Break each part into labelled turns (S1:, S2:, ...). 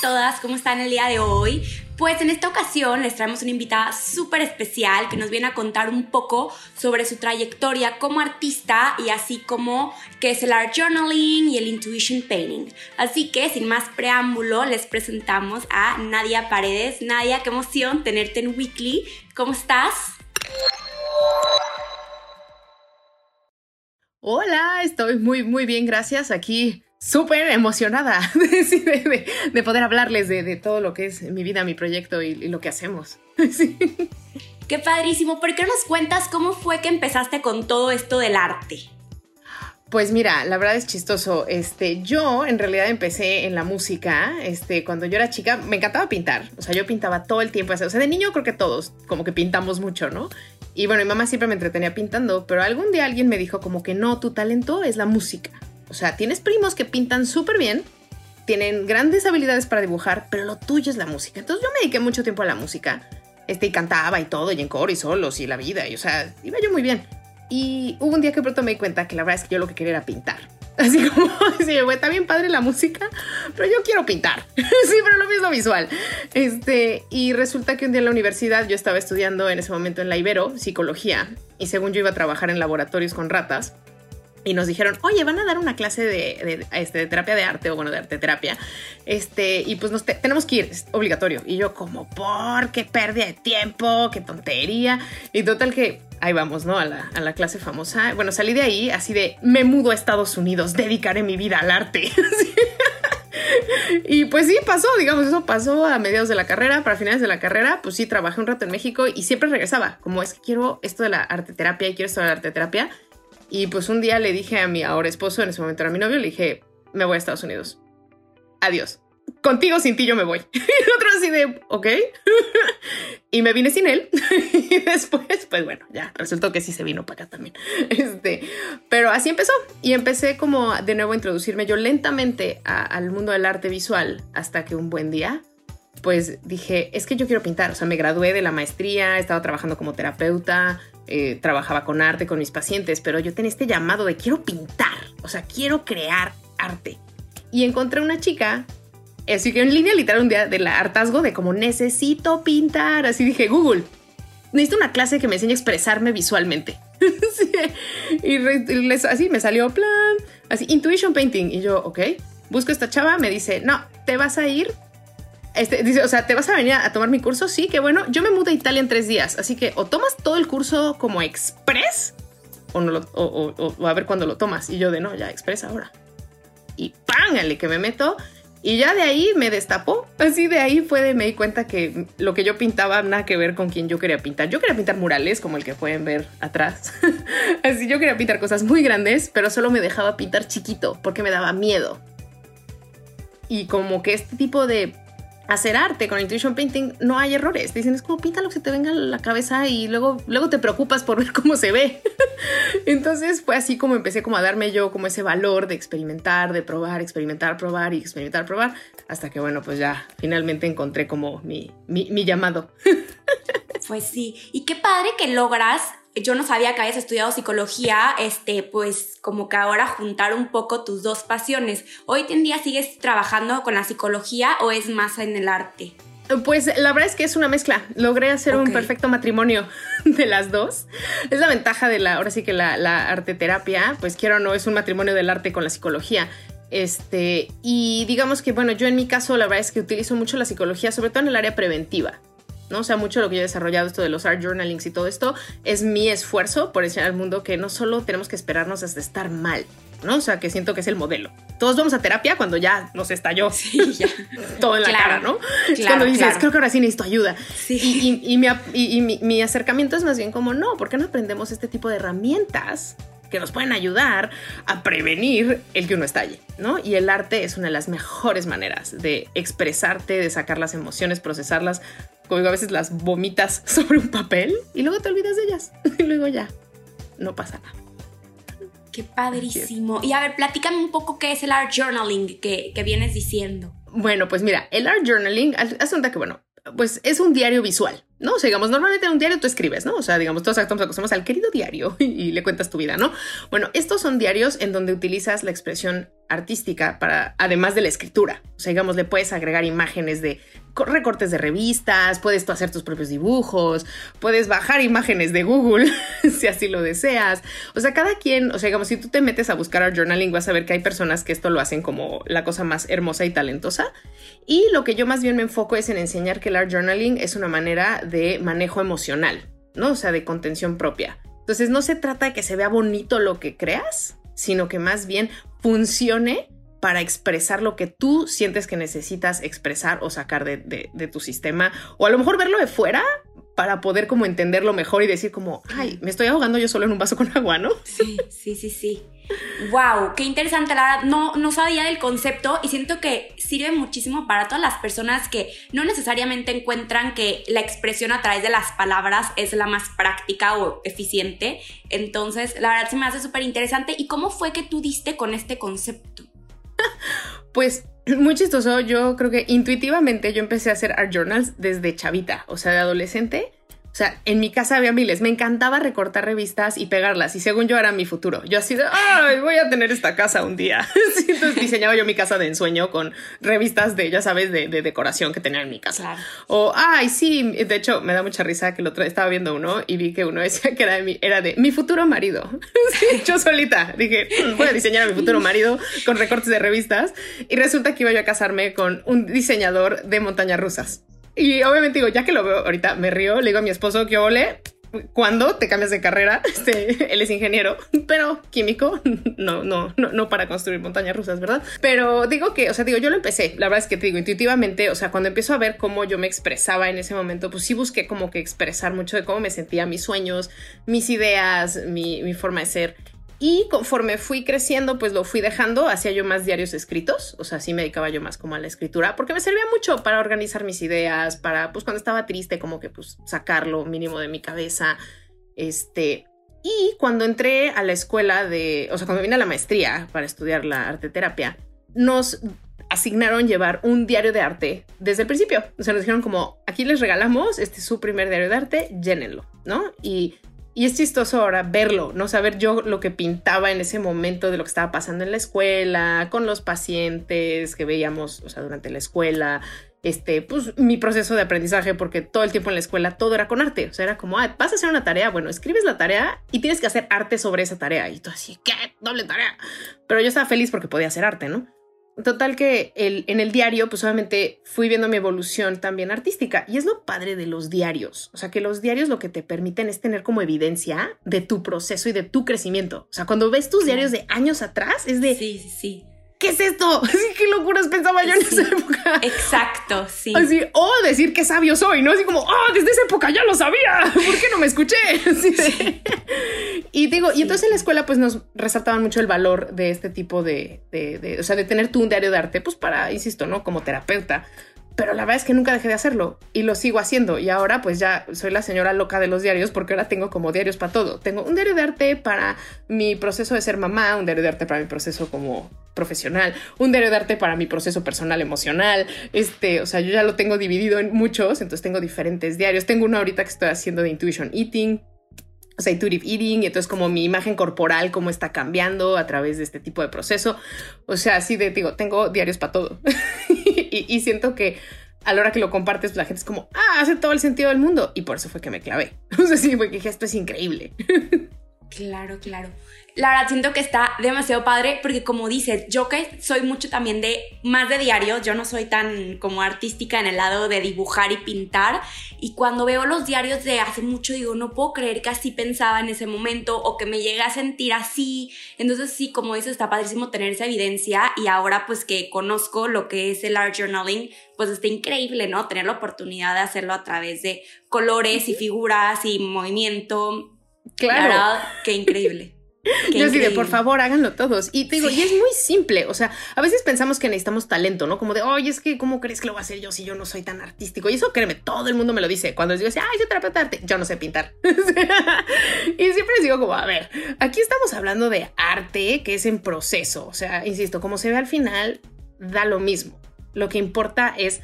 S1: todas, ¿cómo están el día de hoy? Pues en esta ocasión les traemos una invitada súper especial que nos viene a contar un poco sobre su trayectoria como artista y así como qué es el art journaling y el intuition painting. Así que sin más preámbulo les presentamos a Nadia Paredes. Nadia, qué emoción tenerte en Weekly. ¿Cómo estás?
S2: Hola, estoy muy, muy bien, gracias. Aquí súper emocionada de, de, poder hablarles de, todo lo que es mi vida, mi proyecto y, lo que hacemos.
S1: Qué padrísimo. ¿Por qué nos cuentas cómo fue que empezaste con todo esto del arte?
S2: Pues mira, la verdad es chistoso. Este, yo en realidad empecé en la música. Este, cuando yo era chica, me encantaba pintar. O sea, yo pintaba todo el tiempo. O sea, de niño creo que todos como que pintamos mucho, ¿no? Y bueno, mi mamá siempre me entretenía pintando, pero algún día alguien me dijo como que no, tu talento es la música. O sea, tienes primos que pintan súper bien, tienen grandes habilidades para dibujar, pero lo tuyo es la música. Entonces yo me dediqué mucho tiempo a la música. Este, y cantaba y todo, y en coro y solos, y la vida, y o sea, iba yo muy bien. Y hubo un día que pronto me di cuenta que la verdad es que yo lo que quería era pintar. Así como, sí, está bien padre la música, pero yo quiero pintar. sí, pero lo mismo visual. Este, y resulta que un día en la universidad yo estaba estudiando en ese momento en la Ibero, psicología, y según yo iba a trabajar en laboratorios con ratas, y nos dijeron, oye, van a dar una clase de, este, terapia de arte o bueno, de arte terapia. Este, y pues nos tenemos que ir, es obligatorio. Y yo, como, ¿por qué pérdida de tiempo? ¿Qué tontería? Y total que ahí vamos, ¿no? A la, a la clase famosa. Bueno, salí de ahí así de, me mudo a Estados Unidos, dedicaré mi vida al arte. y pues sí, pasó, digamos, eso pasó a mediados de la carrera, para finales de la carrera, pues sí, trabajé un rato en México y siempre regresaba, como es que quiero esto de la arte terapia y quiero esto de la arte terapia y pues un día le dije a mi ahora esposo, en ese momento era mi novio, le dije, me voy a Estados Unidos. Adiós. Contigo, sin ti, yo me voy. Y el otro así de, ok. y me vine sin él. y después, pues bueno, ya resultó que sí se vino para acá también. Este, pero así empezó. Y empecé como de nuevo a introducirme yo lentamente al mundo del arte visual hasta que un buen día pues dije, es que yo quiero pintar, o sea, me gradué de la maestría, estaba trabajando como terapeuta, eh, trabajaba con arte, con mis pacientes, pero yo tenía este llamado de quiero pintar, o sea, quiero crear arte. Y encontré una chica, así que en línea literal un día de la hartazgo de como necesito pintar, así dije, Google, necesito una clase que me enseñe a expresarme visualmente. y así me salió plan, así, intuition painting, y yo, ok, busco esta chava, me dice, no, te vas a ir este, dice, o sea, ¿te vas a venir a tomar mi curso? Sí, que bueno. Yo me mudé a Italia en tres días, así que o tomas todo el curso como express o, no o, a ver cuándo lo tomas. Y yo de no, ya express ahora. Y pángale que me meto. Y ya de ahí me destapó. Así de ahí fue de me di cuenta que lo que yo pintaba nada que ver con quien yo quería pintar. Yo quería pintar murales, como el que pueden ver atrás. Así yo quería pintar cosas muy grandes, pero solo me dejaba pintar chiquito porque me daba miedo. Y como que este tipo de hacer arte con Intuition Painting no hay errores. Dicen, es como pinta lo que se te venga a la cabeza y luego, luego te preocupas por ver cómo se ve. Entonces fue así como empecé como a darme yo como ese valor de experimentar, de probar, experimentar, probar y experimentar, probar, hasta que bueno, pues ya finalmente encontré como mi, mi, mi llamado.
S1: Pues sí, y qué padre que logras yo no sabía que habías estudiado psicología, este, pues como que ahora juntar un poco tus dos pasiones. ¿Hoy en día sigues trabajando con la psicología o es más en el arte?
S2: Pues la verdad es que es una mezcla. Logré hacer un perfecto matrimonio de las dos. Es la ventaja de la, ahora sí que la, la arte terapia, pues quiero o no, es un matrimonio del arte con la psicología. Este, y digamos que, bueno, yo en mi caso la verdad es que utilizo mucho la psicología, sobre todo en el área preventiva. ¿No? O sea, mucho lo que yo he desarrollado, esto de los art journalings y todo esto, es mi esfuerzo por enseñar al mundo que no solo tenemos que esperarnos hasta estar mal, ¿no? O sea, que siento que es el modelo. Todos vamos a terapia cuando ya nos estalló sí, ya. todo en la cara, ¿no? cuando dices, creo que ahora sí necesito ayuda. Sí. Y, mi, mi, acercamiento es más bien como, no, ¿por qué no aprendemos este tipo de herramientas que nos pueden ayudar a prevenir el que uno estalle, ¿no? Y el arte es una de las mejores maneras de expresarte, de sacar las emociones, procesarlas, como a veces las vomitas sobre un papel y luego te olvidas de ellas. Y luego ya, no pasa nada.
S1: Qué padrísimo. Y a ver, platícame un poco qué es el art journaling que, que vienes diciendo.
S2: Bueno, pues mira, el art journaling, hace cuenta que, bueno, pues es un diario visual, ¿no? O sea, digamos, normalmente en un diario tú escribes, ¿no? O sea, digamos, todos acostumbramos al querido diario y, le cuentas tu vida, ¿no? Bueno, estos son diarios en donde utilizas la expresión artística para, además de la escritura. O sea, digamos, le puedes agregar imágenes de recortes de revistas, puedes tú hacer tus propios dibujos, puedes bajar imágenes de Google si así lo deseas. O sea, cada quien, o sea, digamos, si tú te metes a buscar art journaling, vas a ver que hay personas que esto lo hacen como la cosa más hermosa y talentosa. Y lo que yo más bien me enfoco es en enseñar que el art journaling es una manera de manejo emocional, ¿no? O sea, de contención propia. Entonces, no se trata de que se vea bonito lo que creas, sino que más bien funcione para expresar lo que tú sientes que necesitas expresar o sacar de, tu sistema, o a lo mejor verlo de fuera para poder como entenderlo mejor y decir como, ay, me estoy ahogando yo solo en un vaso con agua, ¿no?
S1: Sí, sí, sí, sí. Wow, qué interesante, la verdad, no, no sabía del concepto y siento que sirve muchísimo para todas las personas que no necesariamente encuentran que la expresión a través de las palabras es la más práctica o eficiente. Entonces, la verdad se me hace súper interesante. ¿Y cómo fue que tú diste con este concepto?
S2: pues muy chistoso, yo creo que intuitivamente yo empecé a hacer art journals desde chavita, o sea, de adolescente o sea, en mi casa había miles. Me encantaba recortar revistas y pegarlas. Y según yo era mi futuro. Yo así de, ay, voy a tener esta casa un día. entonces diseñaba yo mi casa de ensueño con revistas de, ya sabes, de, decoración que tenía en mi casa. O, ay, sí. De hecho, me da mucha risa que el otro estaba viendo uno y vi que uno decía que era de mi, era de mi futuro marido. yo solita dije, mm, voy a diseñar a mi futuro marido con recortes de revistas. Y resulta que iba yo a casarme con un diseñador de montañas rusas. Y obviamente digo, ya que lo veo ahorita, me río, le digo a mi esposo que ole, cuando te cambias de carrera, este, él es ingeniero, pero químico, no, no, no, no para construir montañas rusas, ¿verdad? Pero digo que, o sea, digo, yo lo empecé, la verdad es que te digo, intuitivamente, o sea, cuando empiezo a ver cómo yo me expresaba en ese momento, pues sí busqué como que expresar mucho de cómo me sentía, mis sueños, mis ideas, mi, mi forma de ser. Y conforme fui creciendo, pues lo fui dejando, hacía yo más diarios escritos, o sea, sí me dedicaba yo más como a la escritura, porque me servía mucho para organizar mis ideas, para, pues cuando estaba triste, como que pues sacarlo mínimo de mi cabeza, este... Y cuando entré a la escuela de, o sea, cuando vine a la maestría para estudiar la arte terapia, nos asignaron llevar un diario de arte desde el principio. O sea, nos dijeron como, aquí les regalamos, este es su primer diario de arte, llénenlo, ¿no? Y y es chistoso ahora verlo, ¿no? Saber yo lo que pintaba en ese momento de lo que estaba pasando en la escuela, con los pacientes que veíamos, o sea, durante la escuela, este, pues mi proceso de aprendizaje, porque todo el tiempo en la escuela todo era con arte. O sea, era como, ah, vas a hacer una tarea, bueno, escribes la tarea y tienes que hacer arte sobre esa tarea. Y tú así, ¿qué? Doble tarea. Pero yo estaba feliz porque podía hacer arte, ¿no? Total que el, en el diario, pues obviamente fui viendo mi evolución también artística. Y es lo padre de los diarios. O sea, que los diarios lo que te permiten es tener como evidencia de tu proceso y de tu crecimiento. O sea, cuando ves tus diarios de años atrás, es de...
S1: Sí, sí, sí.
S2: ¿Qué es esto? Así, ¿Qué locuras pensaba yo en esa época?
S1: Exacto, sí.
S2: Así, o decir qué sabio soy, ¿no? Así como, oh, desde esa época ya lo sabía, ¿por qué no me escuché? Y digo, y entonces en la escuela pues nos resaltaban mucho el valor de este tipo de, de, o sea, de tener tú un diario de arte, pues para, insisto, ¿no? Como terapeuta, pero la verdad es que nunca dejé de hacerlo y lo sigo haciendo. Y ahora pues ya soy la señora loca de los diarios porque ahora tengo como diarios para todo. Tengo un diario de arte para mi proceso de ser mamá, un diario de arte para mi proceso como profesional, un diario de arte para mi proceso personal emocional. Este, o sea, yo ya lo tengo dividido en muchos, entonces tengo diferentes diarios. Tengo uno ahorita que estoy haciendo de intuition eating, o sea, intuitive eating, y entonces como mi imagen corporal, cómo está cambiando a través de este tipo de proceso. O sea, así de, digo, tengo diarios para todo. y, siento que a la hora que lo compartes, la gente es como, ah, hace todo el sentido del mundo. Y por eso fue que me clavé. O sea, sí, porque dije, esto es increíble.
S1: Claro, claro la verdad siento que está demasiado padre porque como dices, yo que soy mucho también de más de diarios, yo no soy tan como artística en el lado de dibujar y pintar y cuando veo los diarios de hace mucho digo, no puedo creer que así pensaba en ese momento o que me llegue a sentir así. Entonces sí, como dices, está padrísimo tener esa evidencia y ahora pues que conozco lo que es el art journaling, pues está increíble, ¿no? Tener la oportunidad de hacerlo a través de colores y figuras y movimiento. Claro. La verdad, qué increíble.
S2: Yo sí de por favor háganlo todos. Y te digo, y es muy simple. O sea, a veces pensamos que necesitamos talento, ¿no? Como de, oye, es que, ¿cómo crees que lo voy a hacer yo si yo no soy tan artístico? Y eso, créeme, todo el mundo me lo dice. Cuando les digo, ay, yo terapeuta arte, yo no sé pintar. y siempre les digo, como, a ver, aquí estamos hablando de arte que es en proceso. O sea, insisto, como se ve al final, da lo mismo. Lo que importa es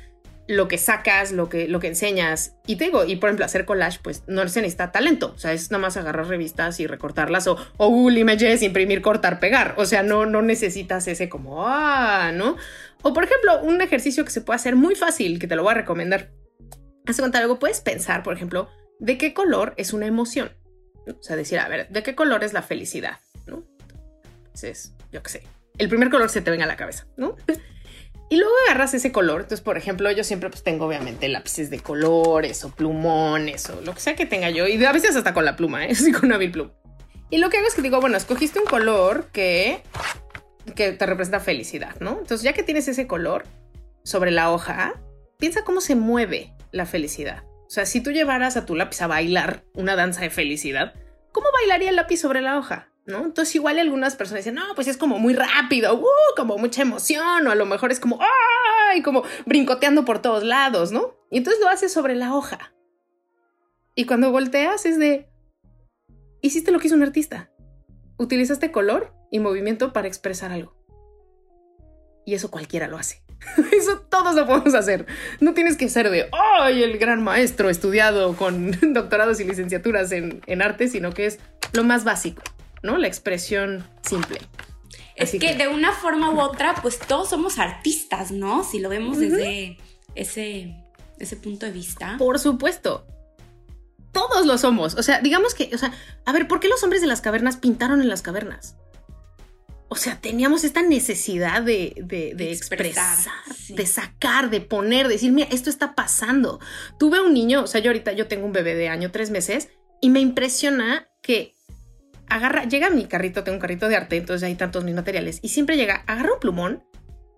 S2: lo que sacas, lo que, lo que enseñas. Y te digo, y por ejemplo, hacer collage, pues no se necesita talento. O sea, es nada más agarrar revistas y recortarlas o, o Google Images, imprimir, cortar, pegar. O sea, no, no necesitas ese como, ah, ¿no? O por ejemplo, un ejercicio que se puede hacer muy fácil, que te lo voy a recomendar. Hace contar algo, puedes pensar, por ejemplo, de qué color es una emoción. O sea, decir, a ver, ¿de qué color es la felicidad? ¿No? Entonces, yo qué sé. El primer color se te venga a la cabeza, ¿no? Y luego agarras ese color. Entonces, por ejemplo, yo siempre pues tengo obviamente lápices de colores o plumones o lo que sea que tenga yo. Y a veces hasta con la pluma, ¿eh? Así con una plum. Y lo que hago es que digo, bueno, escogiste un color que, que te representa felicidad, ¿no? Entonces, ya que tienes ese color sobre la hoja, piensa cómo se mueve la felicidad. O sea, si tú llevaras a tu lápiz a bailar una danza de felicidad, ¿cómo bailaría el lápiz sobre la hoja? ¿No? Entonces igual algunas personas dicen, no, pues es como muy rápido, uh, como mucha emoción, o a lo mejor es como, ¡ay! Como brincoteando por todos lados, ¿no? Y entonces lo haces sobre la hoja. Y cuando volteas es de, hiciste lo que hizo un artista. Utilizaste color y movimiento para expresar algo. Y eso cualquiera lo hace. Eso todos lo podemos hacer. No tienes que ser de, ¡ay! El gran maestro estudiado con doctorados y licenciaturas en, en arte, sino que es lo más básico. ¿No? La expresión simple.
S1: Es que, de una forma u otra, pues todos somos artistas, ¿no? Si lo vemos desde ese, ese punto de vista.
S2: Por supuesto. Todos lo somos. O sea, digamos que, o sea, a ver, ¿por qué los hombres de las cavernas pintaron en las cavernas? O sea, teníamos esta necesidad de, de, expresar, de sacar, de poner, de decir, mira, esto está pasando. Tuve un niño, o sea, yo ahorita yo tengo un bebé de año, tres meses, y me impresiona que agarra, llega a mi carrito, tengo un carrito de arte, entonces hay tantos mis materiales, y siempre llega, agarra un plumón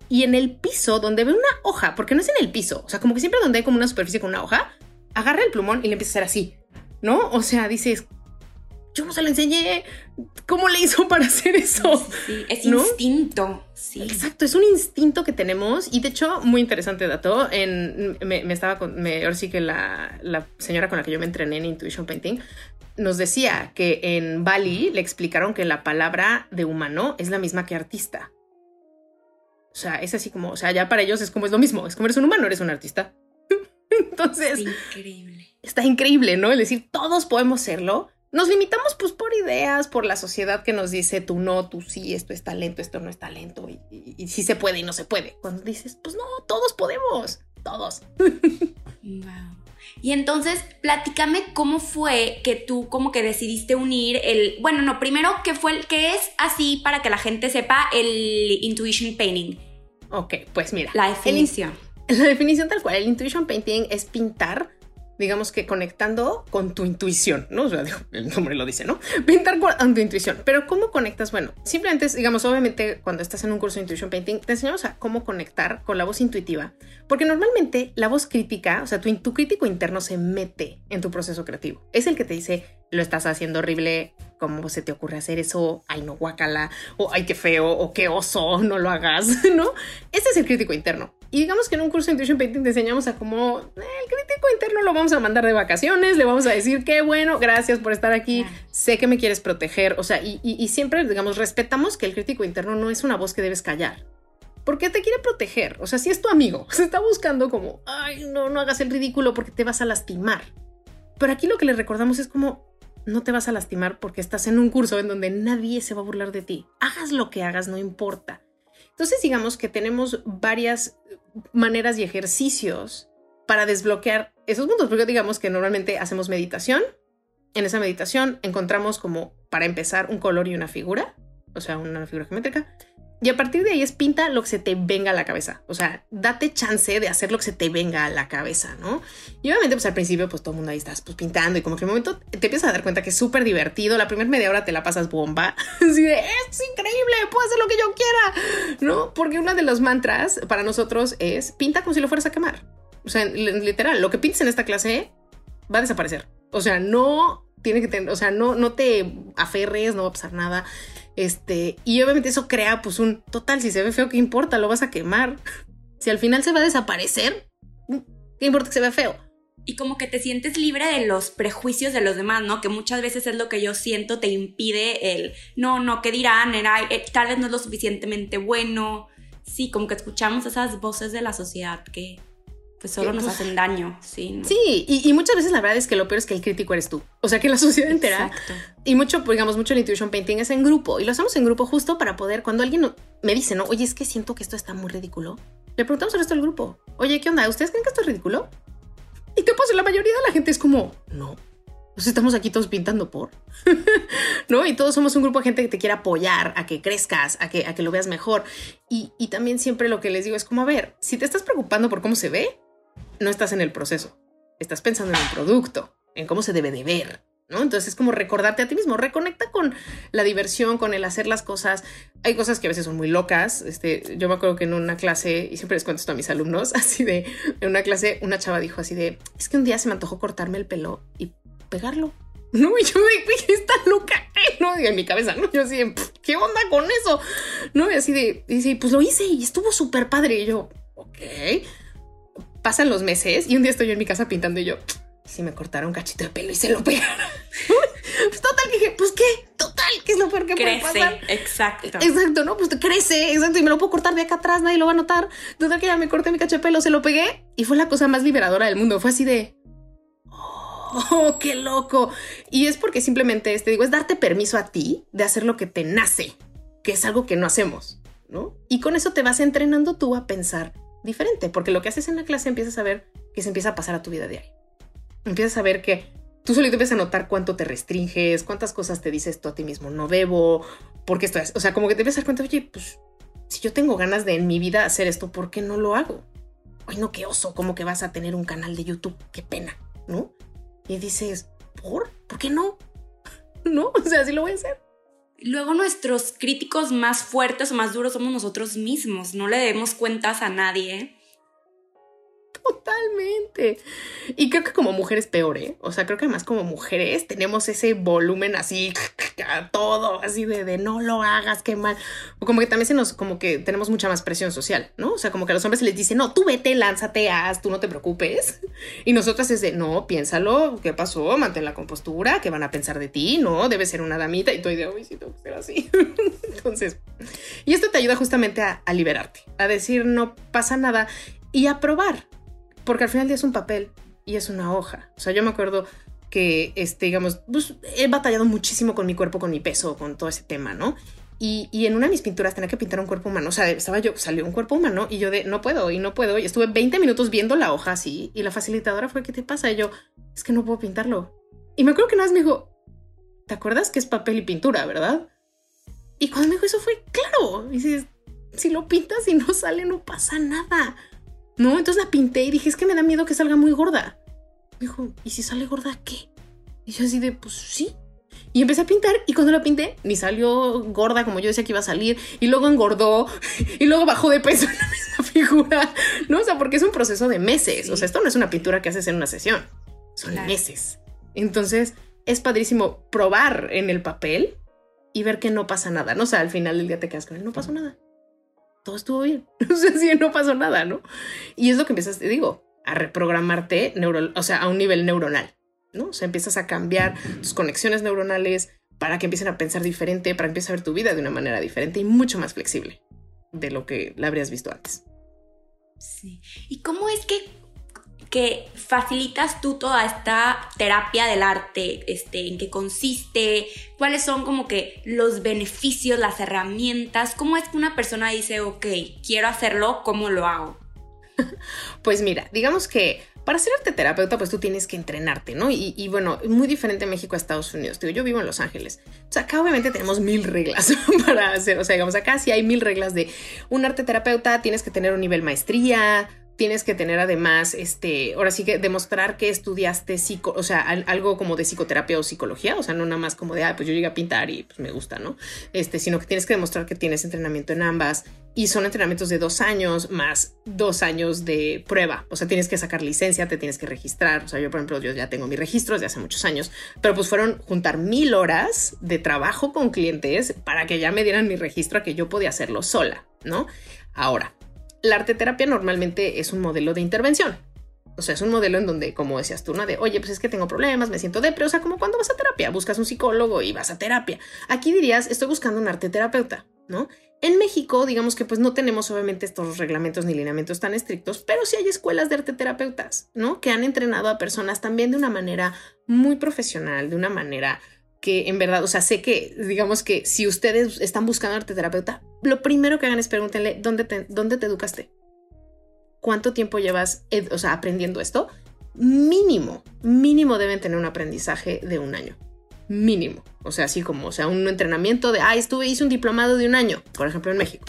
S2: y en el piso donde ve una hoja, porque no es en el piso, o sea, como que siempre donde hay como una superficie con una hoja, agarra el plumón y le empieza a hacer así, ¿no? O sea, dices, yo no se lo enseñé, ¿cómo le hizo para hacer eso?
S1: Sí, es instinto, sí.
S2: Exacto, es un instinto que tenemos y de hecho, muy interesante dato, en, me, estaba con, me, ahora sí que la, la señora con la que yo me entrené en Intuition Painting nos decía que en Bali le explicaron que la palabra de humano es la misma que artista. O sea, es así como, o sea, ya para ellos es como es lo mismo, es como eres un humano, eres un artista. Entonces,
S1: increíble.
S2: Está increíble, ¿no? Es decir, todos podemos serlo. Nos limitamos pues por ideas, por la sociedad que nos dice tú no, tú sí, esto es talento, esto no es talento, y, y, sí se puede y no se puede. Cuando dices, pues no, todos podemos, todos.
S1: Wow. Y entonces, platícame cómo fue que tú como que decidiste unir el, bueno, no, primero, ¿qué fue el que es así para que la gente sepa el intuition painting?
S2: Ok, pues mira.
S1: La definición.
S2: la definición tal cual, el intuition painting es pintar digamos que conectando con tu intuición, ¿no? O sea, el nombre lo dice, ¿no? Pintar con tu intuición. Pero ¿cómo conectas? Bueno, simplemente, digamos, obviamente cuando estás en un curso de Intuition Painting, te enseñamos a cómo conectar con la voz intuitiva. Porque normalmente la voz crítica, o sea, tu, crítico interno se mete en tu proceso creativo. Es el que te dice, lo estás haciendo horrible, ¿cómo se te ocurre hacer eso? Ay, no, guacala, o ay, qué feo, o qué oso, no lo hagas, ¿no? Ese es el crítico interno. Y digamos que en un curso de Intuition Painting te enseñamos a cómo eh, el crítico interno lo vamos a mandar de vacaciones, le vamos a decir qué bueno, gracias por estar aquí, sé que me quieres proteger, o sea, y, y, siempre, digamos, respetamos que el crítico interno no es una voz que debes callar. Porque te quiere proteger, o sea, si es tu amigo, se está buscando como, ay, no, no hagas el ridículo porque te vas a lastimar. Pero aquí lo que le recordamos es como, no te vas a lastimar porque estás en un curso en donde nadie se va a burlar de ti. Hagas lo que hagas, no importa. Entonces, digamos que tenemos varias maneras y ejercicios para desbloquear esos puntos, porque digamos que normalmente hacemos meditación. En esa meditación encontramos como, para empezar, un color y una figura, o sea, una figura geométrica. Y a partir de ahí es pinta lo que se te venga a la cabeza. O sea, date chance de hacer lo que se te venga a la cabeza, ¿no? Y obviamente, pues al principio, pues todo el mundo ahí estás pues, pintando y como que en un momento te empiezas a dar cuenta que es súper divertido. La primera media hora te la pasas bomba. Así de, es increíble, lo que yo quiera, ¿no? Porque una de los mantras para nosotros es pinta como si lo fueras a quemar. O sea, literal, lo que pintes en esta clase va a desaparecer. O sea, no tiene que tener, o sea, no, no te aferres, no va a pasar nada. Este, y obviamente eso crea pues un total, si se ve feo, ¿qué importa? Lo vas a quemar. Si al final se va a desaparecer, ¿qué importa que se vea feo?
S1: Y como que te sientes libre de los prejuicios de los demás, ¿no? Que muchas veces es lo que yo siento, te impide el, no, no, ¿qué dirán? Era, eh, tal vez no es lo suficientemente bueno. Sí, como que escuchamos esas voces de la sociedad que, pues solo nos hacen daño, sí.
S2: Sí, y, muchas veces la verdad es que lo peor es que el crítico eres tú. O sea, que la sociedad entera. Exacto. Y mucho, pues, digamos, mucho el intuition painting es en grupo. Y lo hacemos en grupo justo para poder, cuando alguien me dice, no, oye, es que siento que esto está muy ridículo, le preguntamos al resto del grupo, oye, ¿qué onda? ¿Ustedes creen que esto es ridículo? Y pasa, la mayoría de la gente es como, no. Pues estamos aquí todos pintando por. ¿No? Y todos somos un grupo de gente que te quiere apoyar a que crezcas, a que, a que lo veas mejor. Y, y también siempre lo que les digo es como, a ver, si te estás preocupando por cómo se ve, no estás en el proceso. Estás pensando en el producto, en cómo se debe de ver, ¿no? Entonces es como recordarte a ti mismo, reconecta con la diversión, con el hacer las cosas. Hay cosas que a veces son muy locas. Este, yo me acuerdo que en una clase, y siempre les cuento esto a mis alumnos, así de, en una clase, una chava dijo así de, es que un día se me antojó cortarme el pelo y pegarlo. No, y yo me está loca, no, en mi cabeza, ¿no? Yo así de, ¿qué onda con eso? No, y así de, y dice, pues lo hice y estuvo súper padre. Y yo, ok pasan los meses y un día estoy yo en mi casa pintando y yo, si me cortara un cachito de pelo y se lo pegara. pues total, dije, pues qué, total, ¿qué es lo peor que puede pasar?
S1: Exacto.
S2: Exacto, ¿no? Pues crece, exacto, y me lo puedo cortar de acá atrás, nadie lo va a notar. Total que ya me corté mi cacho de pelo, se lo pegué y fue la cosa más liberadora del mundo. Fue así de, oh, qué loco. Y es porque simplemente, te este, digo, es darte permiso a ti de hacer lo que te nace, que es algo que no hacemos, ¿no? Y con eso te vas entrenando tú a pensar diferente, porque lo que haces en la clase empiezas a ver que se empieza a pasar a tu vida diaria. Empiezas a ver que tú solito empiezas a notar cuánto te restringes, cuántas cosas te dices tú a ti mismo, no debo, porque esto es, o sea, como que te empiezas a dar cuenta, oye, pues si yo tengo ganas de en mi vida hacer esto, ¿por qué no lo hago? Ay, no, qué oso, como que vas a tener un canal de YouTube, qué pena, ¿no? Y dices, ¿por? ¿Por qué no? ¿No? O sea, sí lo voy a hacer.
S1: Luego nuestros críticos más fuertes o más duros somos nosotros mismos, no le debemos cuentas a nadie.
S2: Y creo que como mujeres peor, ¿eh? O sea, creo que además como mujeres tenemos ese volumen así, a todo, así de, no lo hagas, qué mal. O como que también se nos, como que tenemos mucha más presión social, ¿no? O sea, como que a los hombres se les dice, no, tú vete, lánzate, haz, tú no te preocupes. Y nosotras es de, no, piénsalo, ¿qué pasó? Mantén la compostura, ¿qué van a pensar de ti? No, debes ser una damita. Y tú de, uy, sí, tengo que ser así. Entonces, y esto te ayuda justamente a liberarte, a decir, no pasa nada y a probar porque al final es un papel y es una hoja. O sea, yo me acuerdo que, este, digamos, pues, he batallado muchísimo con mi cuerpo, con mi peso, con todo ese tema, ¿no? Y, y, en una de mis pinturas tenía que pintar un cuerpo humano. O sea, estaba yo, salió un cuerpo humano y yo de no puedo y no puedo. Y estuve 20 minutos viendo la hoja así. Y la facilitadora fue, ¿qué te pasa? Y yo, es que no puedo pintarlo. Y me acuerdo que nada más me dijo, ¿te acuerdas que es papel y pintura, verdad? Y cuando me dijo eso fue, claro. Y si, si lo pintas y no sale, no pasa nada. No, entonces la pinté y dije, es que me da miedo que salga muy gorda. Me dijo, ¿y si sale gorda qué? Y yo así de, pues sí. Y empecé a pintar y cuando la pinté, ni salió gorda como yo decía que iba a salir, y luego engordó, y luego bajó de peso en la misma figura. No, o sea, porque es un proceso de meses. O sea, esto no es una pintura que haces en una sesión, son meses. Entonces, es padrísimo probar en el papel y ver que no pasa nada. No o sea, al final del día te quedas con él, no pasó nada todo estuvo bien. O sea, sí, no pasó nada, ¿no? Y es lo que empiezas, te digo, a reprogramarte, neuro, o sea, a un nivel neuronal, ¿no? O sea, empiezas a cambiar tus conexiones neuronales para que empiecen a pensar diferente, para que empieces a ver tu vida de una manera diferente y mucho más flexible de lo que la habrías visto antes.
S1: Sí. ¿Y cómo es que que facilitas tú toda esta terapia del arte, este, en qué consiste, cuáles son como que los beneficios, las herramientas, cómo es que una persona dice, ok, quiero hacerlo, ¿cómo lo hago?
S2: Pues mira, digamos que para ser arte terapeuta, pues tú tienes que entrenarte, ¿no? Y, bueno, muy diferente México a Estados Unidos. Digo, yo vivo en Los Ángeles. O sea, acá obviamente tenemos mil reglas para hacer. O sea, digamos, acá sí hay mil reglas de un arte terapeuta, tienes que tener un nivel maestría, tienes que tener además, este, ahora sí que demostrar que estudiaste psico, o sea, algo como de psicoterapia o psicología, o sea, no nada más como de, ah, pues yo llegué a pintar y pues me gusta, ¿no? Este, sino que tienes que demostrar que tienes entrenamiento en ambas y son entrenamientos de dos años más dos años de prueba, o sea, tienes que sacar licencia, te tienes que registrar, o sea, yo por ejemplo, yo ya tengo mi registro desde hace muchos años, pero pues fueron juntar mil horas de trabajo con clientes para que ya me dieran mi registro a que yo podía hacerlo sola, ¿no? Ahora, la arteterapia normalmente es un modelo de intervención. O sea, es un modelo en donde, como decías tú, de, oye, pues es que tengo problemas, me siento depre, o sea, como cuando vas a terapia, buscas un psicólogo y vas a terapia. Aquí dirías, estoy buscando un arte terapeuta, ¿no? En México, digamos que pues no tenemos obviamente estos reglamentos ni lineamientos tan estrictos, pero sí hay escuelas de arte terapeutas, ¿no? Que han entrenado a personas también de una manera muy profesional, de una manera que en verdad, o sea, sé que, digamos que si ustedes están buscando arte terapeuta, lo primero que hagan es pregúntenle dónde te, dónde te educaste, cuánto tiempo llevas, o sea, aprendiendo esto. Mínimo, mínimo deben tener un aprendizaje de un año mínimo. O sea, así como, o sea, un entrenamiento de, ah, estuve, hice un diplomado de un año, por ejemplo, en México.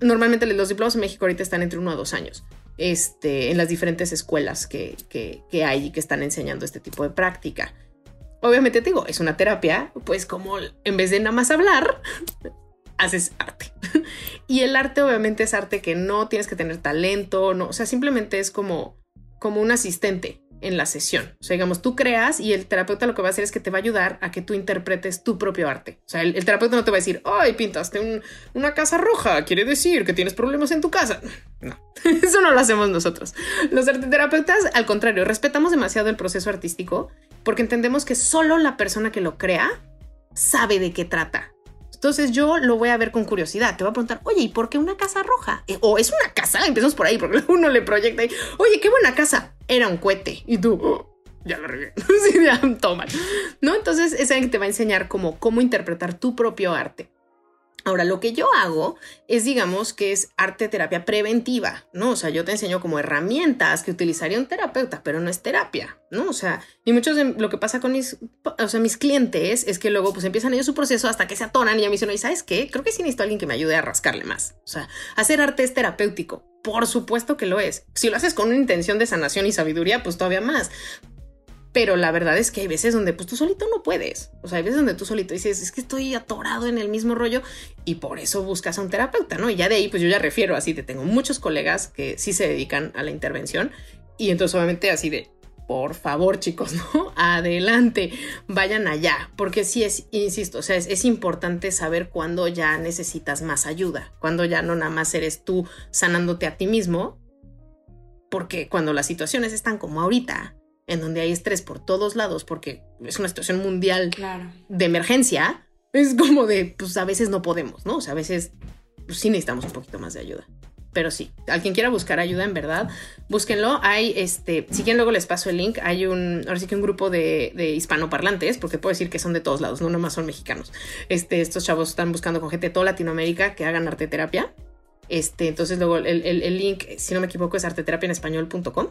S2: Normalmente los diplomas en México ahorita están entre uno a dos años. Este, en las diferentes escuelas que, que, hay y que están enseñando este tipo de práctica. Obviamente te digo, es una terapia, pues como en vez de nada más hablar, haces arte. y el arte obviamente es arte que no tienes que tener talento, no, o sea, simplemente es como, como un asistente en la sesión. O sea, digamos, tú creas y el terapeuta lo que va a hacer es que te va a ayudar a que tú interpretes tu propio arte. O sea, el, terapeuta no te va a decir, ay, pintaste una casa roja, quiere decir que tienes problemas en tu casa. No, eso no lo hacemos nosotros. Los terapeutas, al contrario, respetamos demasiado el proceso artístico porque entendemos que solo la persona que lo crea sabe de qué trata. Entonces yo lo voy a ver con curiosidad. Te voy a preguntar, oye, ¿y por qué una casa roja? Eh, o es una casa, empezamos por ahí, porque uno le proyecta ahí, oye, qué buena casa. Era un cohete. Y tú, oh, ya lo regué. toma. ¿No? Entonces es alguien que te va a enseñar cómo, cómo interpretar tu propio arte. Ahora, lo que yo hago es, digamos, que es arte terapia preventiva, ¿no? O sea, yo te enseño como herramientas que utilizaría un terapeuta, pero no es terapia, ¿no? O sea, y muchos de lo que pasa con mis, o sea, mis clientes es que luego pues empiezan ellos su proceso hasta que se atonan y ya me dicen, ¿y sabes qué? Creo que sí necesito alguien que me ayude a rascarle más. O sea, hacer arte es terapéutico. Por supuesto que lo es. Si lo haces con una intención de sanación y sabiduría, pues todavía más pero la verdad es que hay veces donde pues tú solito no puedes. O sea, hay veces donde tú solito dices, es que estoy atorado en el mismo rollo y por eso buscas a un terapeuta, ¿no? Y ya de ahí pues yo ya refiero así, te tengo muchos colegas que sí se dedican a la intervención y entonces obviamente así de, por favor chicos, ¿no? Adelante, vayan allá, porque sí es, insisto, o sea, es, es importante saber cuándo ya necesitas más ayuda, cuando ya no nada más eres tú sanándote a ti mismo, porque cuando las situaciones están como ahorita, en donde hay estrés por todos lados, porque es una situación mundial de emergencia, es como de, pues a veces no podemos, ¿no? O sea, a veces pues, sí necesitamos un poquito más de ayuda. Pero sí, al quien quiera buscar ayuda, en verdad, búsquenlo. Hay, este, si quieren luego les paso el link, hay un, ahora sí que un grupo de, de hispanoparlantes, porque puedo decir que son de todos lados, no nomás son mexicanos. Este, estos chavos están buscando con gente de toda Latinoamérica que hagan arte terapia. Este, entonces luego el, el link, si no me equivoco, es arteterapiaenespañol.com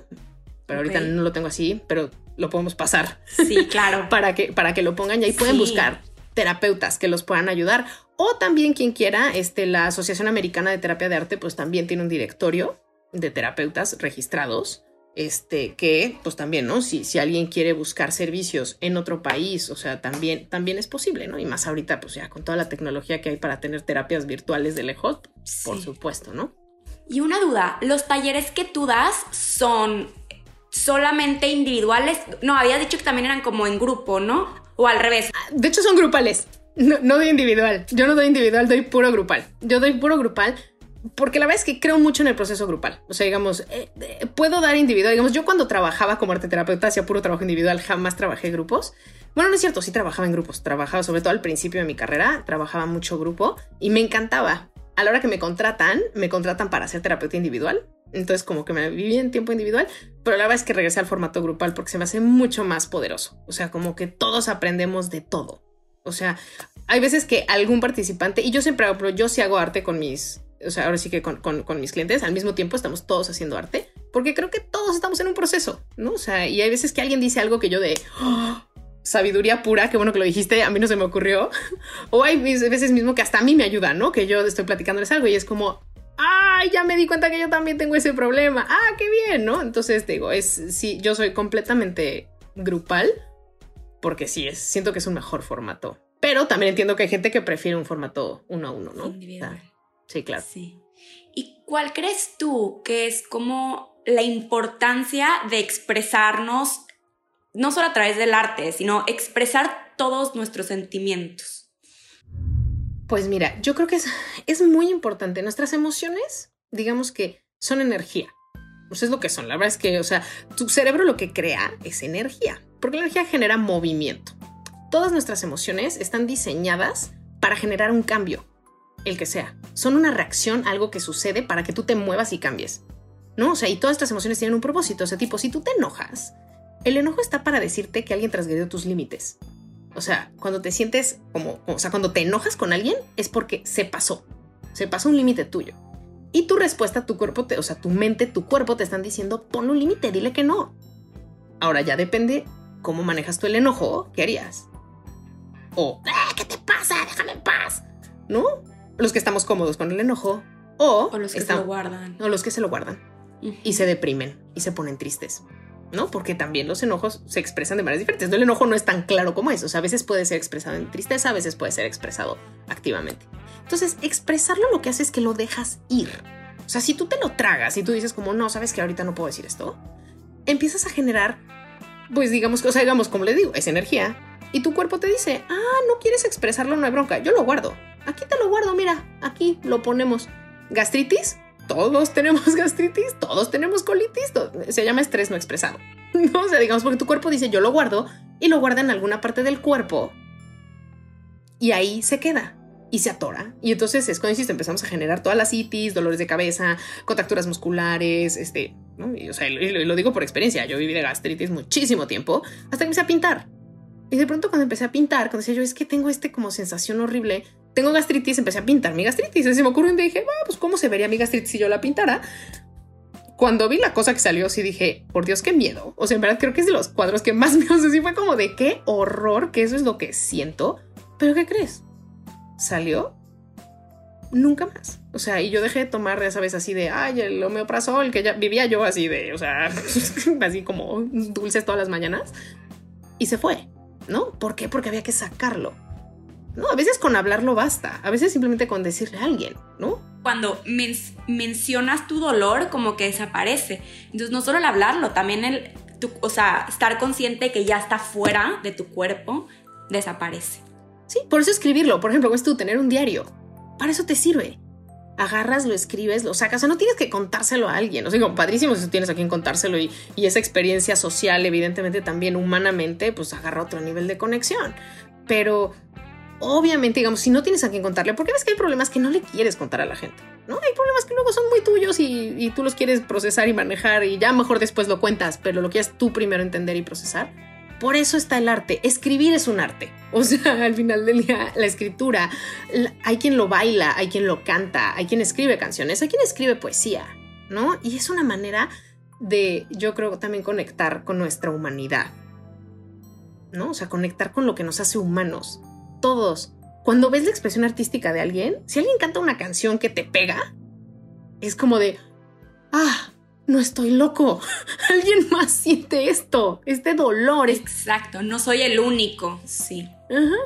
S2: pero ahorita no lo tengo así, pero lo podemos pasar.
S1: Sí, claro.
S2: para, que, para que lo pongan y ahí pueden buscar terapeutas que los puedan ayudar. O también quien quiera, este, la Asociación Americana de Terapia de Arte, pues también tiene un directorio de terapeutas registrados. Este, que pues también, ¿no? Si, si alguien quiere buscar servicios en otro país, o sea, también, también es posible, ¿no? Y más ahorita, pues ya con toda la tecnología que hay para tener terapias virtuales de lejos, por supuesto, ¿no?
S1: Y una duda, ¿los talleres que tú das son solamente individuales. No, había dicho que también eran como en grupo, ¿no? O al revés.
S2: De hecho, son grupales. No, doy individual. Yo no doy individual, doy puro grupal. Yo doy puro grupal porque la verdad es que creo mucho en el proceso grupal. O sea, digamos, eh, eh, puedo dar individual. Digamos, yo cuando trabajaba como arte terapeuta hacía puro trabajo individual, jamás trabajé grupos. Bueno, no es cierto, sí trabajaba en grupos. Trabajaba sobre todo al principio de mi carrera, trabajaba mucho grupo y me encantaba. A la hora que me contratan, me contratan para ser terapeuta individual entonces como que me viví en tiempo individual, pero la verdad es que regresé al formato grupal porque se me hace mucho más poderoso. O sea, como que todos aprendemos de todo. O sea, hay veces que algún participante, y yo siempre hago, pero yo sí hago arte con mis, o sea, ahora sí que con, mis clientes, al mismo tiempo estamos todos haciendo arte, porque creo que todos estamos en un proceso, ¿no? O sea, y hay veces que alguien dice algo que yo de... ¡Oh! sabiduría pura, qué bueno que lo dijiste, a mí no se me ocurrió. O hay veces mismo que hasta a mí me ayuda, ¿no? Que yo estoy platicándoles algo y es como, ¡ay! Ya me di cuenta que yo también tengo ese problema. ¡Ah, qué bien! ¿No? Entonces digo, es, sí, yo soy completamente grupal porque sí, es, siento que es un mejor formato. Pero también entiendo que hay gente que prefiere un formato uno a uno, ¿no?
S1: Individual.
S2: sí, claro.
S1: Sí. ¿Y cuál crees tú que es como la importancia de expresarnos, no solo a través del arte, sino expresar todos nuestros sentimientos?
S2: Pues mira, yo creo que es, es muy importante. Nuestras emociones, digamos que son energía. Pues es lo que son. La verdad es que, o sea, tu cerebro lo que crea es energía, porque la energía genera movimiento. Todas nuestras emociones están diseñadas para generar un cambio. el que sea. Son una reacción a algo que sucede para que tú te muevas y cambies. ¿No? O sea, y todas estas emociones tienen un propósito. O sea, tipo, si tú te enojas, el enojo está para decirte que alguien transgredió tus límites. O sea, cuando te sientes como, o sea, cuando te enojas con alguien es porque se pasó. Se pasó un límite tuyo. Y tu respuesta, tu cuerpo, te, o sea, tu mente, tu cuerpo te están diciendo, pon un límite, dile que no. Ahora ya depende cómo manejas tú el enojo, ¿qué harías? O, ¡Eh, ¿qué te pasa? Déjame en paz. ¿No? Los que estamos cómodos con el enojo. O,
S1: los que se lo guardan.
S2: O los que se lo guardan. Y se deprimen y se ponen tristes. ¿No? Porque también los enojos se expresan de maneras diferentes. el enojo no es tan claro como eso. O sea, a veces puede ser expresado en tristeza, a veces puede ser expresado activamente. Entonces, expresarlo lo que hace es que lo dejas ir. O sea, si tú te lo tragas y tú dices como, no, sabes que ahorita no puedo decir esto, empiezas a generar, pues digamos, o sea, digamos, como le digo, es energía. Y tu cuerpo te dice, ah, no quieres expresarlo, no hay bronca, yo lo guardo. Aquí te lo guardo, mira, aquí lo ponemos. Gastritis, todos tenemos gastritis, todos tenemos colitis, se llama estrés no expresado. ¿no? O digamos, porque tu cuerpo dice yo lo guardo y lo guarda en alguna parte del cuerpo y ahí se queda y se atora. Y entonces es cuando insisto, empezamos a generar todas las itis, dolores de cabeza, contracturas musculares, este, ¿no? y, o sea, lo, digo por experiencia, yo viví de gastritis muchísimo tiempo hasta que empecé a pintar. Y de pronto cuando empecé a pintar, cuando decía yo, es que tengo este como sensación horrible, tengo gastritis, empecé a pintar mi gastritis. Y se me ocurrió y dije, ah, pues cómo se vería mi gastritis si yo la pintara. Cuando vi la cosa que salió, sí dije, por Dios, qué miedo. O sea, en verdad creo que es de los cuadros que más me. Sí fue como de qué horror, que eso es lo que siento. Pero ¿qué crees? Salió nunca más. O sea, y yo dejé de tomar, esa vez así de, ay, el homeoprazol, que ya vivía yo así de, o sea, así como dulces todas las mañanas. Y se fue, ¿no? ¿Por qué? Porque había que sacarlo. No, a veces con hablarlo basta, a veces simplemente con decirle a alguien, ¿no?
S1: Cuando mencionas tu dolor, como que desaparece. Entonces, no solo el hablarlo, también el, o sea, estar consciente que ya está fuera de tu cuerpo, desaparece.
S2: Sí, por eso escribirlo. Por ejemplo, es tú tener un diario. Para eso te sirve. Agarras, lo escribes, lo sacas. O sea, no tienes que contárselo a alguien. O sea, como padrísimo si tú tienes a quien contárselo y, y esa experiencia social, evidentemente también humanamente, pues agarra otro nivel de conexión. Pero obviamente, digamos, si no tienes a quien contarle, porque ves que hay problemas que no le quieres contar a la gente, ¿no? Hay problemas que luego son muy tuyos y, tú los quieres procesar y manejar y ya mejor después lo cuentas, pero lo quieres tú primero entender y procesar. Por eso está el arte. Escribir es un arte. O sea, al final del día, la escritura, hay quien lo baila, hay quien lo canta, hay quien escribe canciones, hay quien escribe poesía, ¿no? Y es una manera de, yo creo, también conectar con nuestra humanidad, ¿no? O sea, conectar con lo que nos hace humanos todos. Cuando ves la expresión artística de alguien, si alguien canta una canción que te pega, es como de, ah, no estoy loco. Alguien más siente esto, este dolor.
S1: Exacto, no soy el único, sí.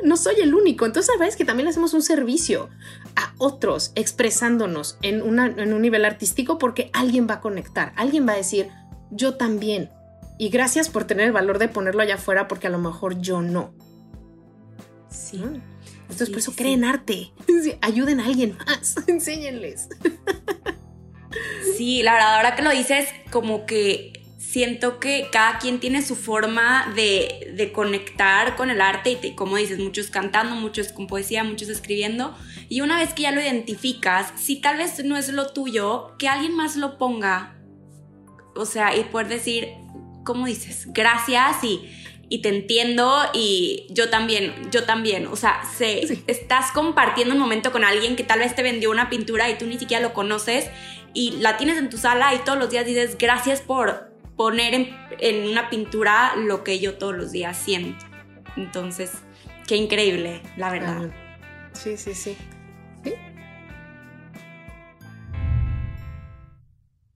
S2: no soy el único. Entonces, sabes que también le hacemos un servicio a otros expresándonos en, en un nivel artístico porque alguien va a conectar, alguien va a decir, yo también. Y gracias por tener el valor de ponerlo allá afuera porque a lo mejor yo no. Sí. Entonces, por eso creen arte. ayuden a alguien más. Enséñenles.
S1: Sí, la verdad, ahora que lo dices, como que siento que cada quien tiene su forma de, conectar con el arte y como dices, muchos cantando, muchos con poesía, muchos escribiendo. Y una vez que ya lo identificas, si tal vez no es lo tuyo, que alguien más lo ponga. O sea, y poder decir, ¿cómo dices? Gracias y y te entiendo y yo también, yo también. O sea, se, estás compartiendo un momento con alguien que tal vez te vendió una pintura y tú ni siquiera lo conoces y la tienes en tu sala y todos los días dices gracias por poner en, en una pintura lo que yo todos los días siento. Entonces, qué increíble, la verdad.
S2: Sí, sí, sí.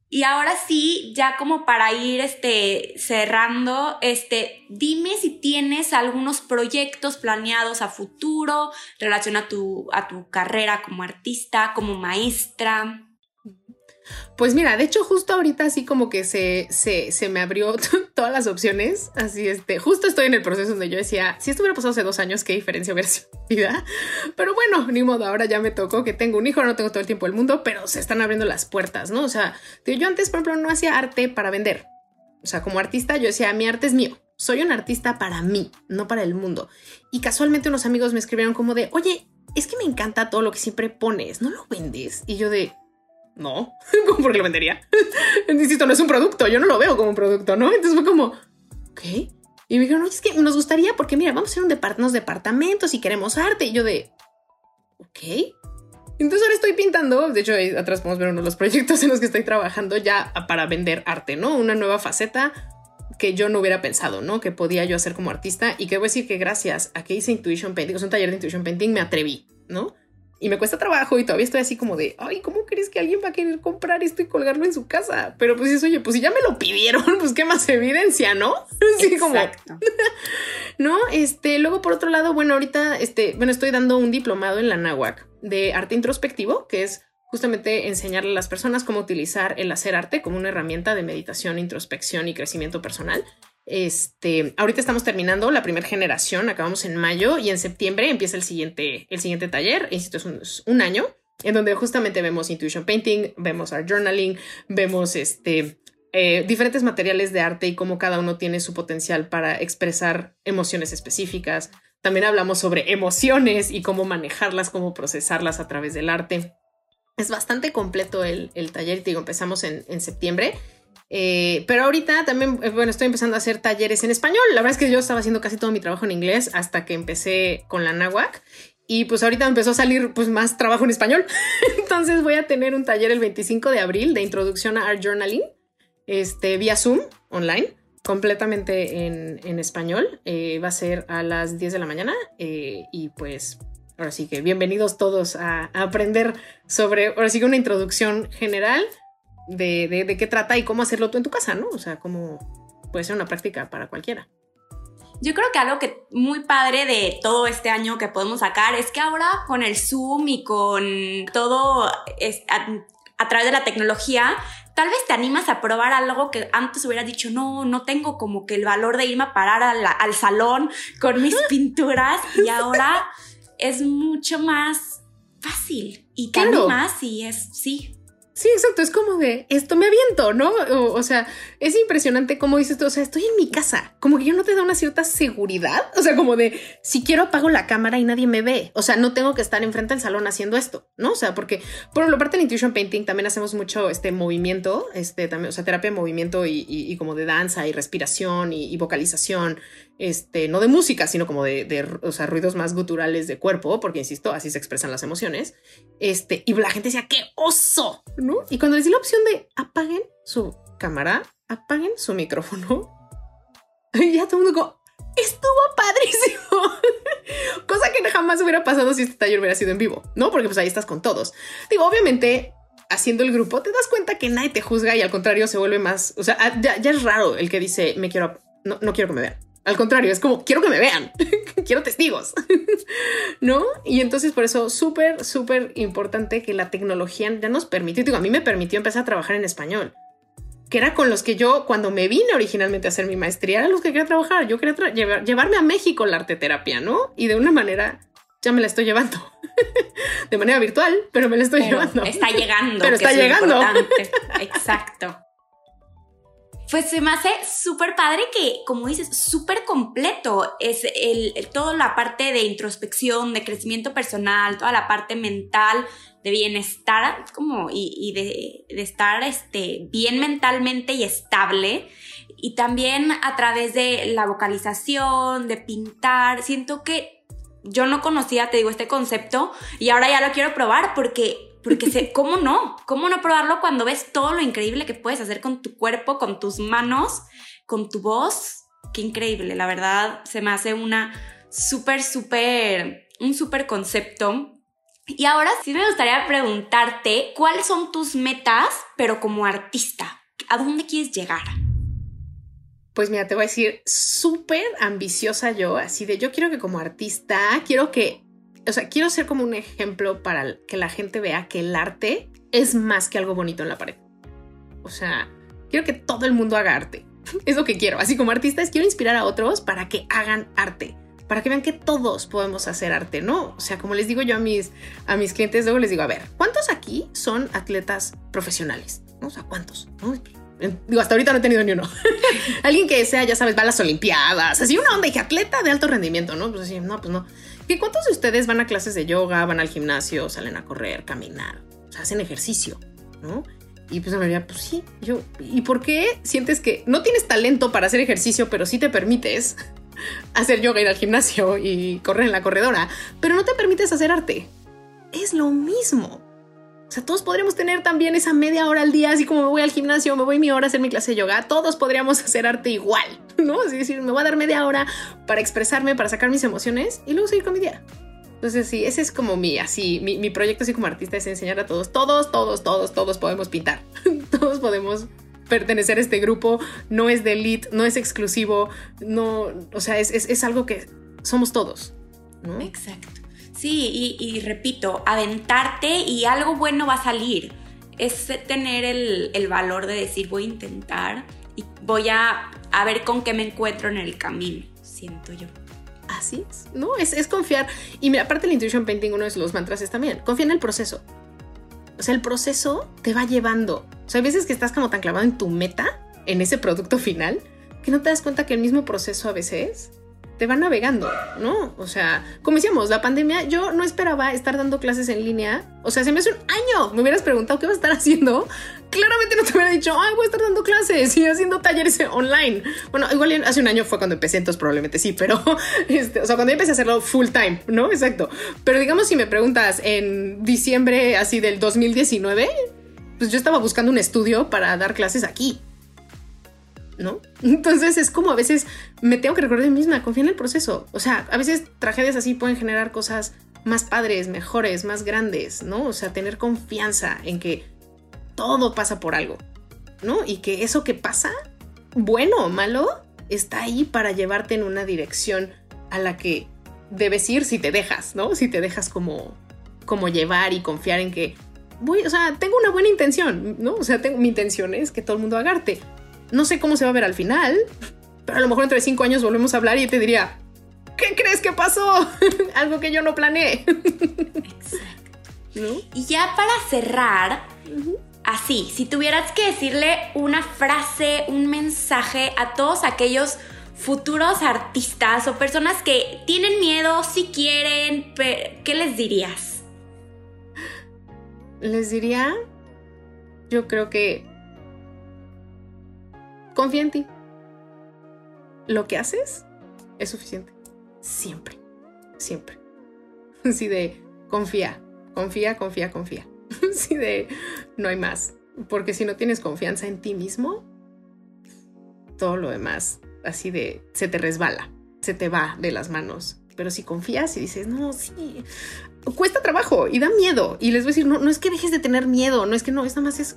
S1: Y ahora sí, ya como para ir este, cerrando, este, dime si tienes algunos proyectos planeados a futuro, relación a tu, a tu carrera como artista, como maestra.
S2: Pues mira, de hecho justo ahorita así como que se, se, me abrió todas las opciones, así este, justo estoy en el proceso donde yo decía, si esto hubiera pasado hace dos años, qué diferencia hubiera sido vida, pero bueno, ni modo, ahora ya me tocó que tengo un hijo, no tengo todo el tiempo del mundo, pero se están abriendo las puertas, ¿no? O sea, yo antes, por ejemplo, no hacía arte para vender, o sea, como artista yo decía, mi arte es mío, soy un artista para mí, no para el mundo, y casualmente unos amigos me escribieron como de, oye, es que me encanta todo lo que siempre pones, ¿no lo vendes? Y yo de, no, ¿por qué lo vendería? Insisto, no es un producto, yo no lo veo como un producto, ¿no? Entonces fue como, ok. Y me dijeron, no, es que nos gustaría porque mira, vamos a hacer un unos departamentos y queremos arte. Y yo de, ok. Entonces ahora estoy pintando, de hecho atrás podemos ver uno de los proyectos en los que estoy trabajando ya para vender arte, ¿no? Una nueva faceta que yo no hubiera pensado, ¿no? Que podía yo hacer como artista y que voy a decir que gracias a que hice Intuition Painting, es un taller de Intuition Painting, me atreví, ¿no? Y me cuesta trabajo y todavía estoy así como de, ay, ¿cómo crees que alguien va a querer comprar esto y colgarlo en su casa? Pero pues eso, oye, pues si ya me lo pidieron, pues qué más evidencia, ¿no?
S1: Sí, como...
S2: no, este, luego por otro lado, bueno, ahorita, este, bueno, estoy dando un diplomado en la NAWAC de arte introspectivo, que es justamente enseñarle a las personas cómo utilizar el hacer arte como una herramienta de meditación, introspección y crecimiento personal. Este, ahorita estamos terminando la primera generación, acabamos en mayo y en septiembre empieza el siguiente, el siguiente taller, insisto, es un, año, en donde justamente vemos intuition painting, vemos art journaling, vemos este, eh, diferentes materiales de arte y cómo cada uno tiene su potencial para expresar emociones específicas. También hablamos sobre emociones y cómo manejarlas, cómo procesarlas a través del arte. Es bastante completo el, taller, digo, empezamos en, en septiembre eh, pero ahorita también, eh, bueno, estoy empezando a hacer talleres en español. La verdad es que yo estaba haciendo casi todo mi trabajo en inglés hasta que empecé con la náhuac. Y pues ahorita empezó a salir pues más trabajo en español. Entonces voy a tener un taller el 25 de abril de introducción a Art Journaling, este, vía Zoom, online, completamente en, español. Eh, va a ser a las 10 de la mañana. y pues ahora sí que bienvenidos todos a, a aprender sobre, ahora sí que una introducción general de, qué trata y cómo hacerlo tú en tu casa, ¿no? O sea, cómo puede ser una práctica para cualquiera.
S1: Yo creo que algo que muy padre de todo este año que podemos sacar es que ahora con el Zoom y con todo a, través de la tecnología, tal vez te animas a probar algo que antes hubieras dicho, no, no tengo como que el valor de irme a parar al salón con mis pinturas y ahora es mucho más fácil y te animas y es, sí,
S2: Sí, exacto, es como de esto me aviento, ¿no? O, sea, es impresionante cómo dices tú, o sea, estoy en mi casa, como que yo no te da una cierta seguridad, o sea, como de si quiero apago la cámara y nadie me ve, o sea, no tengo que estar enfrente del salón haciendo esto, ¿no? O sea, porque por lo parte de Intuition Painting también hacemos mucho este movimiento, este también, o sea, terapia de movimiento y, como de danza y respiración y vocalización este, no de música, sino como de, o sea, ruidos más guturales de cuerpo, porque insisto, así se expresan las emociones. Este, y la gente decía, ¡qué oso! ¿No? Y cuando les di la opción de apaguen su cámara, apaguen su micrófono, ya todo el mundo como, estuvo padrísimo. Cosa que jamás hubiera pasado si este taller hubiera sido en vivo, ¿no? Porque pues ahí estás con todos. Digo, obviamente, haciendo el grupo, te das cuenta que nadie te juzga y al contrario se vuelve más, o sea, ya, es raro el que dice, me quiero, no, no quiero que me vean. Al contrario, es como, quiero que me vean, quiero testigos, ¿no? Y entonces por eso súper, súper importante que la tecnología ya nos permitió, digo, a mí me permitió empezar a trabajar en español, que era con los que yo, cuando me vine originalmente a hacer mi maestría, eran los que quería trabajar. Yo quería llevarme a México la arte terapia, ¿no? Y de una manera ya me la estoy llevando. de manera virtual, pero me la estoy llevando.
S1: Está llegando.
S2: Pero está llegando.
S1: Exacto. Pues se me hace súper padre que, como dices, súper completo. Es el, toda la parte de introspección, de crecimiento personal, toda la parte mental, de bienestar, como, y, de, de, estar este, bien mentalmente y estable. Y también a través de la vocalización, de pintar. Siento que yo no conocía, te digo, este concepto y ahora ya lo quiero probar porque porque sé, ¿cómo no? ¿Cómo no probarlo cuando ves todo lo increíble que puedes hacer con tu cuerpo, con tus manos, con tu voz? Qué increíble, la verdad, se me hace una súper, súper, un súper concepto. Y ahora sí me gustaría preguntarte, ¿cuáles son tus metas, pero como artista? ¿A dónde quieres llegar?
S2: Pues mira, te voy a decir, súper ambiciosa yo, así de yo quiero que como artista, quiero que o sea, quiero ser como un ejemplo para que la gente vea que el arte es más que algo bonito en la pared. O sea, quiero que todo el mundo haga arte. Es lo que quiero. Así como artistas, quiero inspirar a otros para que hagan arte. Para que vean que todos podemos hacer arte, ¿no? O sea, como les digo yo a mis, a mis clientes, luego les digo, a ver, ¿cuántos aquí son atletas profesionales? O sea, ¿cuántos? Digo, hasta ahorita no he tenido ni uno. Alguien que sea, ya sabes, va a las Olimpiadas, así una onda, y que atleta de alto rendimiento, ¿no? Pues así, no, pues no. ¿Qué cuántos de ustedes van a clases de yoga, van al gimnasio, salen a correr, caminar, o sea, hacen ejercicio, ¿no? Y pues me mayoría, pues sí, yo, ¿y por qué sientes que no tienes talento para hacer ejercicio, pero sí te permites hacer yoga, ir al gimnasio y correr en la corredora, pero no te permites hacer arte? Es lo mismo. Todos podríamos tener también esa media hora al día, así como me voy al gimnasio, me voy mi hora a hacer mi clase de yoga, todos podríamos hacer arte igual, ¿no? Es decir, me voy a dar media hora para expresarme, para sacar mis emociones y luego seguir con mi día. Entonces, sí, ese es como mi, así, mi, proyecto así como artista es enseñar a todos, todos, todos, todos, todos podemos pintar, todos podemos pertenecer a este grupo, no es de elite, no es exclusivo, no, o sea, es, es, es algo que somos todos.
S1: Exacto. Sí, y, repito, aventarte y algo bueno va a salir. Es tener el, valor de decir voy a intentar y voy a, a ver con qué me encuentro en el camino, siento yo.
S2: Así es, ¿no? Es, es confiar. Y mira, aparte del Intuition Painting, uno de los mantras es también, confía en el proceso. O sea, el proceso te va llevando. O sea, hay veces que estás como tan clavado en tu meta, en ese producto final, que no te das cuenta que el mismo proceso a veces te va navegando, ¿no? O sea, como decíamos, la pandemia, yo no esperaba estar dando clases en línea. O sea, se me hace un año. Me hubieras preguntado qué vas a estar haciendo. Claramente no te hubiera dicho, ay, voy a estar dando clases y haciendo talleres online. Bueno, igual hace un año fue cuando empecé, entonces probablemente sí, pero, este, o sea, cuando empecé a hacerlo full time, ¿no? Exacto. Pero digamos, si me preguntas en diciembre así del 2019, pues yo estaba buscando un estudio para dar clases aquí. ¿No? Entonces es como a veces me tengo que recordar misma, confía en el proceso. O sea, a veces tragedias así pueden generar cosas más padres, mejores, más grandes, ¿no? O sea, tener confianza en que todo pasa por algo, ¿no? Y que eso que pasa, bueno o malo, está ahí para llevarte en una dirección a la que debes ir si te dejas, ¿no? Si te dejas como, como llevar y confiar en que voy, o sea, tengo una buena intención, ¿no? O sea, tengo, mi intención es que todo el mundo haga arte no sé cómo se va a ver al final, pero a lo mejor entre cinco años volvemos a hablar y te diría, ¿qué crees que pasó? Algo que yo no planeé.
S1: Exacto. Y ya para cerrar, así, si tuvieras que decirle una frase, un mensaje a todos aquellos futuros artistas o personas que tienen miedo, si quieren, ¿qué les dirías?
S2: Les diría, yo creo que confía en ti. Lo que haces es suficiente. Siempre, siempre. Así de confía, confía, confía, confía. Así de no hay más. Porque si no tienes confianza en ti mismo, todo lo demás, así de se te resbala, se te va de las manos. Pero si confías y dices, no, sí, cuesta trabajo y da miedo. Y les voy a decir, no, no es que dejes de tener miedo, no es que no, es nada más es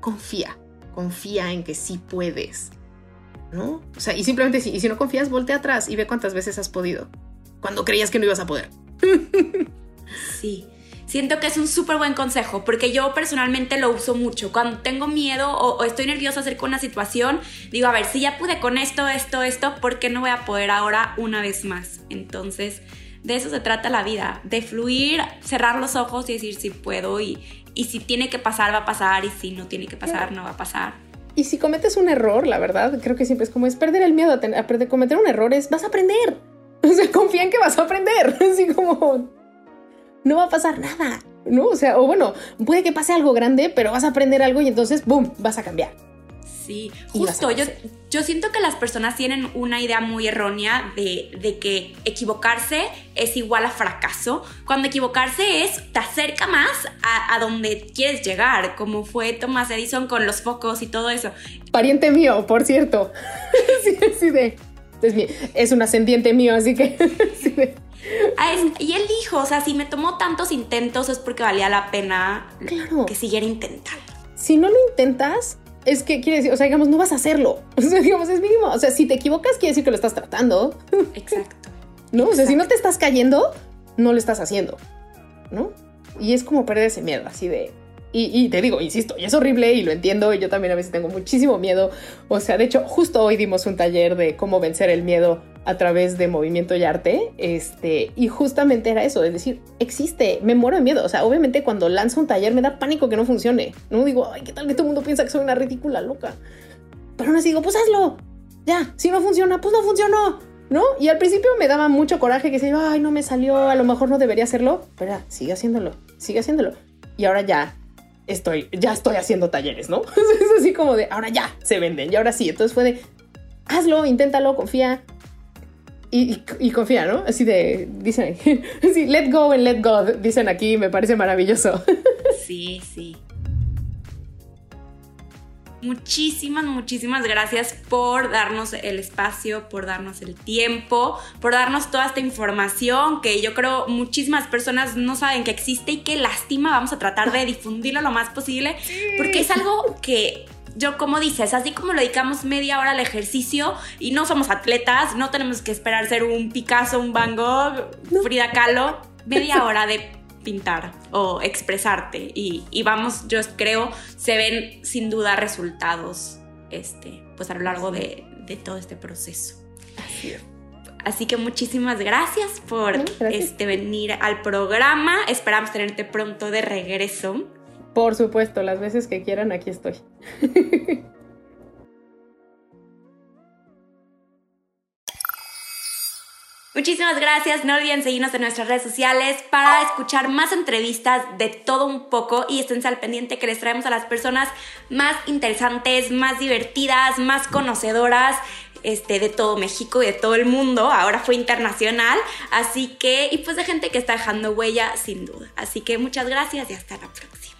S2: confía confía en que sí puedes, ¿no? O sea, y simplemente si, y si no confías, voltea atrás y ve cuántas veces has podido, cuando creías que no ibas a poder.
S1: Sí. Siento que es un súper buen consejo porque yo personalmente lo uso mucho. Cuando tengo miedo o, estoy nerviosa acerca de una situación, digo, a ver, si ya pude con esto, esto, esto, ¿por qué no voy a poder ahora una vez más? Entonces, de eso se trata la vida, de fluir, cerrar los ojos y decir si puedo y, y si tiene que pasar, va a pasar, y si no tiene que pasar, no va a pasar.
S2: Y si cometes un error, la verdad, creo que siempre es como es perder el miedo a, a cometer un error, es vas a aprender. O sea, confía en que vas a aprender. Así como no va a pasar nada, ¿no? O sea, o bueno, puede que pase algo grande, pero vas a aprender algo y entonces, ¡boom!, vas a cambiar.
S1: Sí, justo. Yo, yo siento que las personas tienen una idea muy errónea de, que equivocarse es igual a fracaso, cuando equivocarse es te acerca más a, donde quieres llegar, como fue Thomas Edison con los focos y todo eso.
S2: Pariente mío, por cierto. sí, sí, de. Es, es un ascendiente mío, así que.
S1: Ah, y él dijo, o sea, si me tomó tantos intentos es porque valía la pena que siguiera intentando.
S2: Si no lo intentas, es que quiere decir, o sea, digamos, no vas a hacerlo. O sea, digamos, es mínimo. O sea, si te equivocas, quiere decir que lo estás tratando.
S1: Exacto.
S2: ¿No? O sea, si no te estás cayendo, no lo estás haciendo. ¿No? Y es como perder ese miedo, así de, y, te digo, insisto, y es horrible y lo entiendo y yo también a veces tengo muchísimo miedo. O sea, de hecho, justo hoy dimos un taller de cómo vencer el miedo a través de movimiento y arte. Este, y justamente era eso, es decir, existe, me muero de miedo. O sea, obviamente cuando lanzo un taller me da pánico que no funcione. No digo, ay, ¿qué tal que todo el mundo piensa que soy una ridícula loca? Pero así digo, pues hazlo. Ya, si no funciona, pues no funcionó. ¿no? Y al principio me daba mucho coraje que decía, ay, no me salió, a lo mejor no debería hacerlo, pero sigue haciéndolo, sigue haciéndolo. Y ahora ya estoy, ya estoy haciendo talleres, ¿no? es así como de, ahora ya se venden, y ahora sí. Entonces fue de, hazlo, inténtalo, confía. Y, y, confía, ¿no? Así de, dicen, sí, let go and let God, dicen aquí, me parece maravilloso.
S1: sí, sí. Muchísimas, muchísimas gracias por darnos el espacio, por darnos el tiempo, por darnos toda esta información que yo creo muchísimas personas no saben que existe y qué lástima. Vamos a tratar de difundirlo lo más posible porque es algo que yo como dices, así como lo dedicamos media hora al ejercicio y no somos atletas, no tenemos que esperar ser un Picasso, un Van Gogh, Frida Kahlo, media hora de pintar o expresarte y, vamos, yo creo, se ven sin duda resultados este, pues a lo largo de, todo este proceso. Así que muchísimas gracias por Este, venir al programa. Esperamos tenerte pronto de regreso.
S2: Por supuesto, las veces que quieran, aquí estoy.
S1: Muchísimas gracias. No olviden seguirnos en nuestras redes sociales para escuchar más entrevistas de todo un poco y estén al pendiente que les traemos a las personas más interesantes, más divertidas, más conocedoras este, de todo México y de todo el mundo. Ahora fue internacional. Así que, y pues de gente que está dejando huella sin duda. Así que muchas gracias y hasta la próxima.